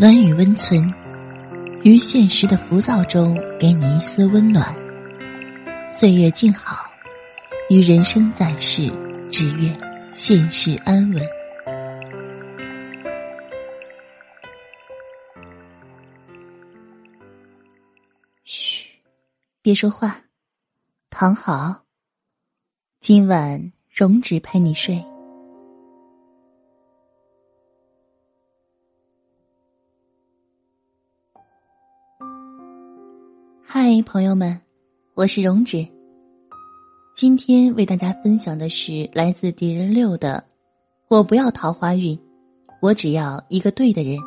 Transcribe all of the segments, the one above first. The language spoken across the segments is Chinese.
暖与温存，于现实的浮躁中给你一丝温暖。岁月静好，于人生在世，只愿现世安稳。嘘，别说话，躺好。今晚容止陪你睡。嗨，朋友们，我是荣止。今天为大家分享的是来自敌人六的“我不要桃花运，我只要一个对的人”。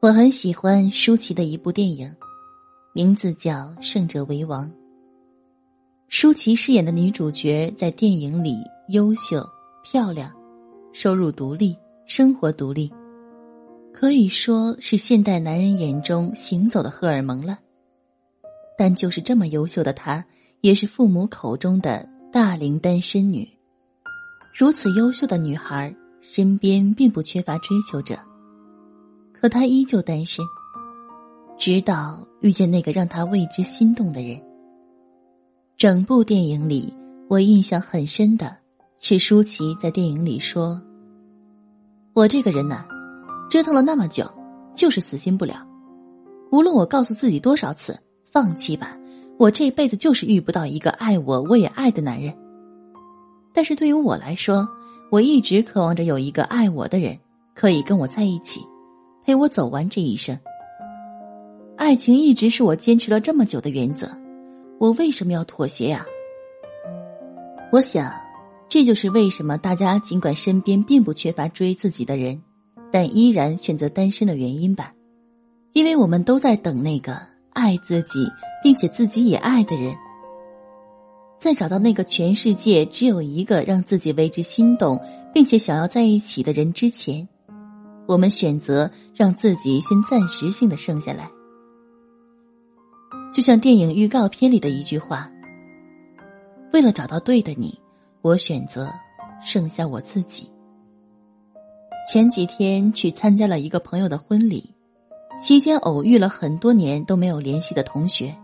我很喜欢舒淇的一部电影，名字叫《胜者为王》。舒淇饰演的女主角在电影里优秀、漂亮，收入独立，生活独立。可以说是现代男人眼中行走的荷尔蒙了，但就是这么优秀的她，也是父母口中的大龄单身女。如此优秀的女孩，身边并不缺乏追求者，可她依旧单身，直到遇见那个让她为之心动的人。整部电影里，我印象很深的是舒淇在电影里说：“我这个人呢。”折腾了那么久，就是死心不了。无论我告诉自己多少次放弃吧，我这辈子就是遇不到一个爱我、我也爱的男人。但是对于我来说，我一直渴望着有一个爱我的人，可以跟我在一起，陪我走完这一生。爱情一直是我坚持了这么久的原则，我为什么要妥协呀？我想，这就是为什么大家尽管身边并不缺乏追自己的人。但依然选择单身的原因吧，因为我们都在等那个爱自己并且自己也爱的人。在找到那个全世界只有一个让自己为之心动并且想要在一起的人之前，我们选择让自己先暂时性的剩下来。就像电影预告片里的一句话：“为了找到对的你，我选择剩下我自己。”前几天去参加了一个朋友的婚礼，期间偶遇了很多年都没有联系的同学。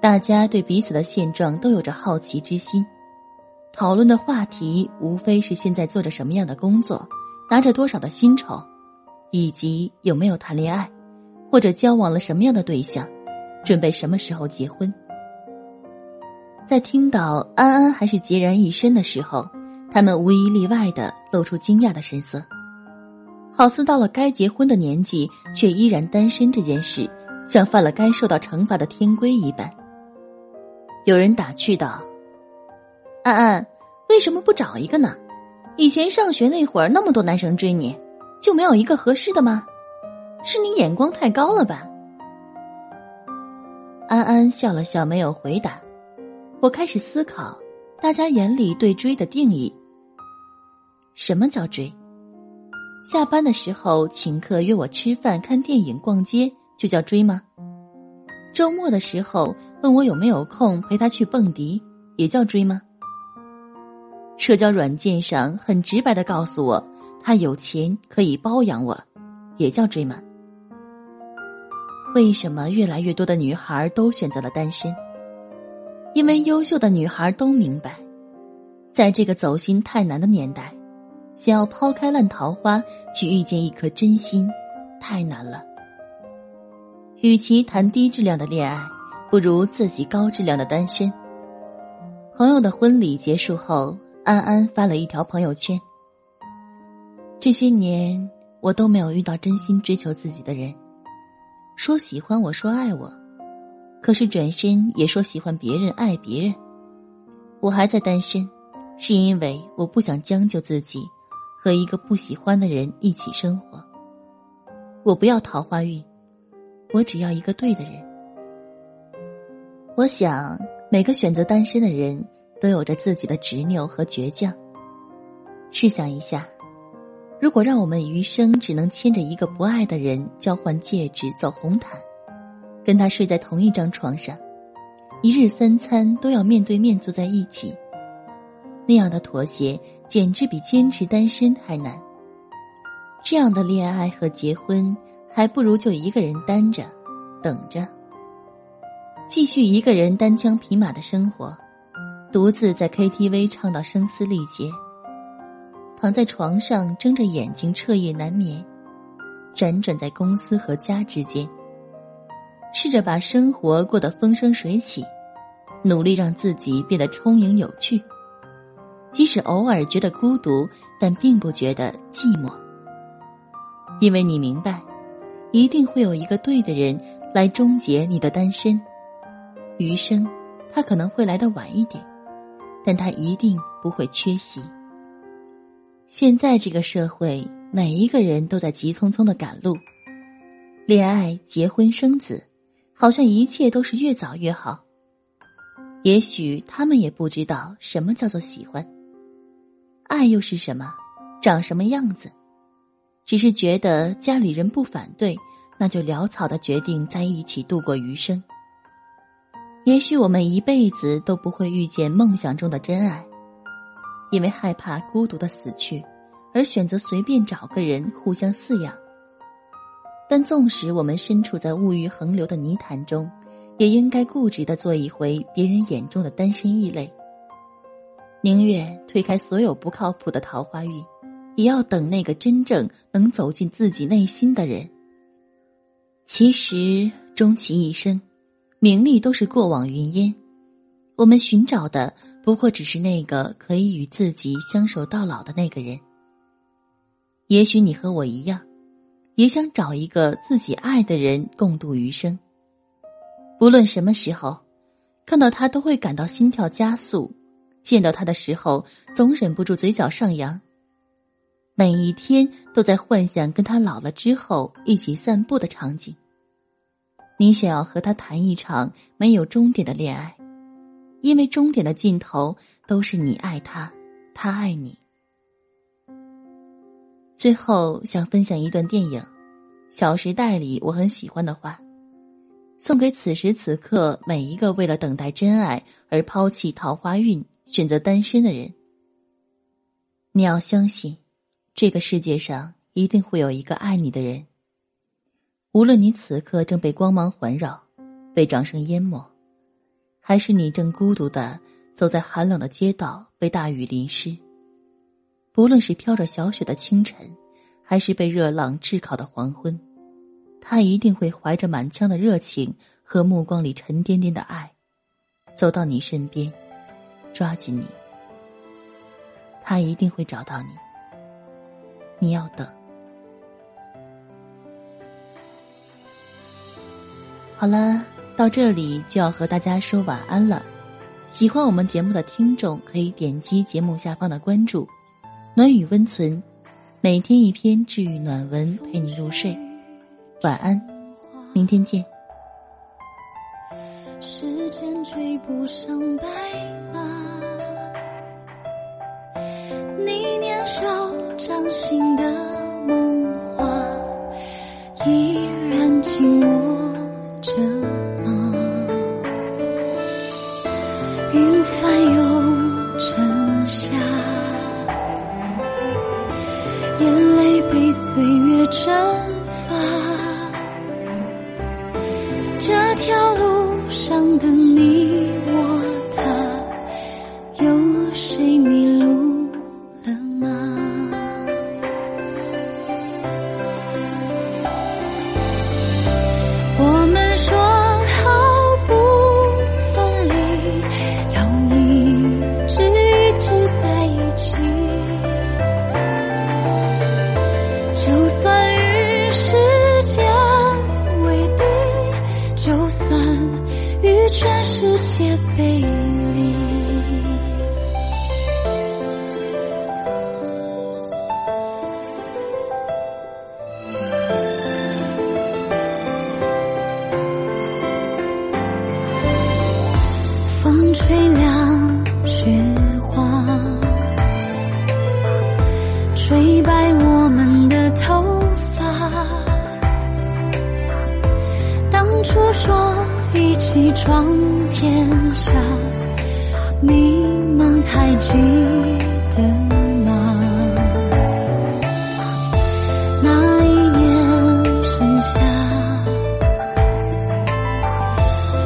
大家对彼此的现状都有着好奇之心，讨论的话题无非是现在做着什么样的工作，拿着多少的薪酬，以及有没有谈恋爱，或者交往了什么样的对象，准备什么时候结婚。在听到安安还是孑然一身的时候。他们无一例外的露出惊讶的神色，好似到了该结婚的年纪却依然单身这件事，像犯了该受到惩罚的天规一般。有人打趣道：“安安，为什么不找一个呢？以前上学那会儿那么多男生追你，就没有一个合适的吗？是你眼光太高了吧？”安安笑了笑，没有回答。我开始思考，大家眼里对追的定义。什么叫追？下班的时候请客约我吃饭、看电影、逛街，就叫追吗？周末的时候问我有没有空陪他去蹦迪，也叫追吗？社交软件上很直白的告诉我他有钱可以包养我，也叫追吗？为什么越来越多的女孩都选择了单身？因为优秀的女孩都明白，在这个走心太难的年代。想要抛开烂桃花去遇见一颗真心，太难了。与其谈低质量的恋爱，不如自己高质量的单身。朋友的婚礼结束后，安安发了一条朋友圈：“这些年我都没有遇到真心追求自己的人，说喜欢我说爱我，可是转身也说喜欢别人爱别人。我还在单身，是因为我不想将就自己。”和一个不喜欢的人一起生活，我不要桃花运，我只要一个对的人。我想每个选择单身的人都有着自己的执拗和倔强。试想一下，如果让我们余生只能牵着一个不爱的人交换戒指、走红毯，跟他睡在同一张床上，一日三餐都要面对面坐在一起，那样的妥协。简直比坚持单身还难。这样的恋爱和结婚，还不如就一个人单着，等着，继续一个人单枪匹马的生活，独自在 KTV 唱到声嘶力竭，躺在床上睁着眼睛彻夜难眠，辗转在公司和家之间，试着把生活过得风生水起，努力让自己变得充盈有趣，即使偶尔觉得孤独，但并不觉得寂寞。因为你明白，一定会有一个对的人来终结你的单身，余生他可能会来的晚一点，但他一定不会缺席。现在这个社会，每一个人都在急匆匆的赶路，恋爱、结婚、生子，好像一切都是越早越好。也许他们也不知道什么叫做喜欢，爱又是什么，长什么样子。只是觉得家里人不反对，那就潦草的决定在一起度过余生。也许我们一辈子都不会遇见梦想中的真爱，因为害怕孤独的死去，而选择随便找个人互相饲养。但纵使我们身处在物欲横流的泥潭中，也应该固执的做一回别人眼中的单身异类，宁愿推开所有不靠谱的桃花运。也要等那个真正能走进自己内心的人。其实，终其一生，名利都是过往云烟。我们寻找的不过只是那个可以与自己相守到老的那个人。也许你和我一样，也想找一个自己爱的人共度余生。不论什么时候，看到他都会感到心跳加速，见到他的时候总忍不住嘴角上扬。每一天都在幻想跟他老了之后一起散步的场景。你想要和他谈一场没有终点的恋爱，因为终点的尽头都是你爱他，他爱你。最后想分享一段电影《小时代》里我很喜欢的话，送给此时此刻每一个为了等待真爱而抛弃桃花运、选择单身的人。你要相信。这个世界上一定会有一个爱你的人。无论你此刻正被光芒环绕，被掌声淹没，还是你正孤独的走在寒冷的街道，被大雨淋湿。不论是飘着小雪的清晨，还是被热浪炙烤的黄昏，他一定会怀着满腔的热情和目光里沉甸甸的爱，走到你身边，抓紧你。他一定会找到你。你要等。好了，到这里就要和大家说晚安了。喜欢我们节目的听众可以点击节目下方的关注“暖雨温存”，每天一篇治愈暖文陪你入睡。晚安，明天见。时间追不上白马。你年少掌心的梦话，依然紧握就算与全世界背离。风吹凉雪花吹白我闯天下你们还记得吗那一年盛夏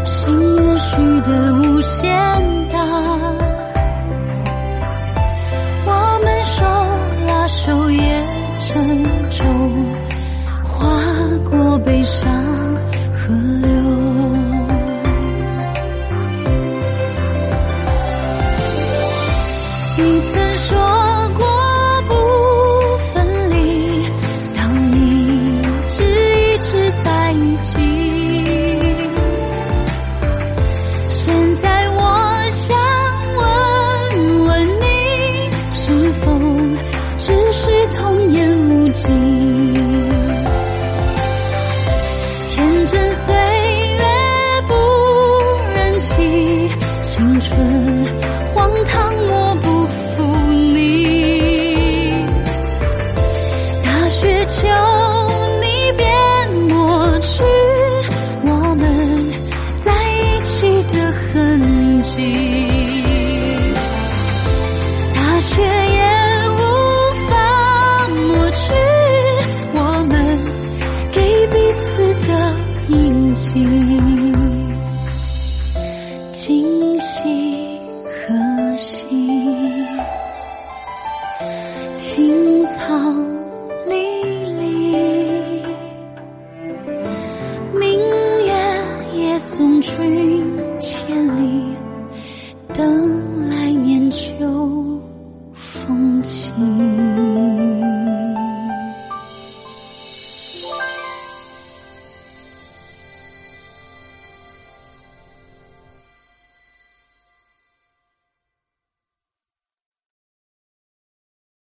心有许的我荒唐，我送君千里。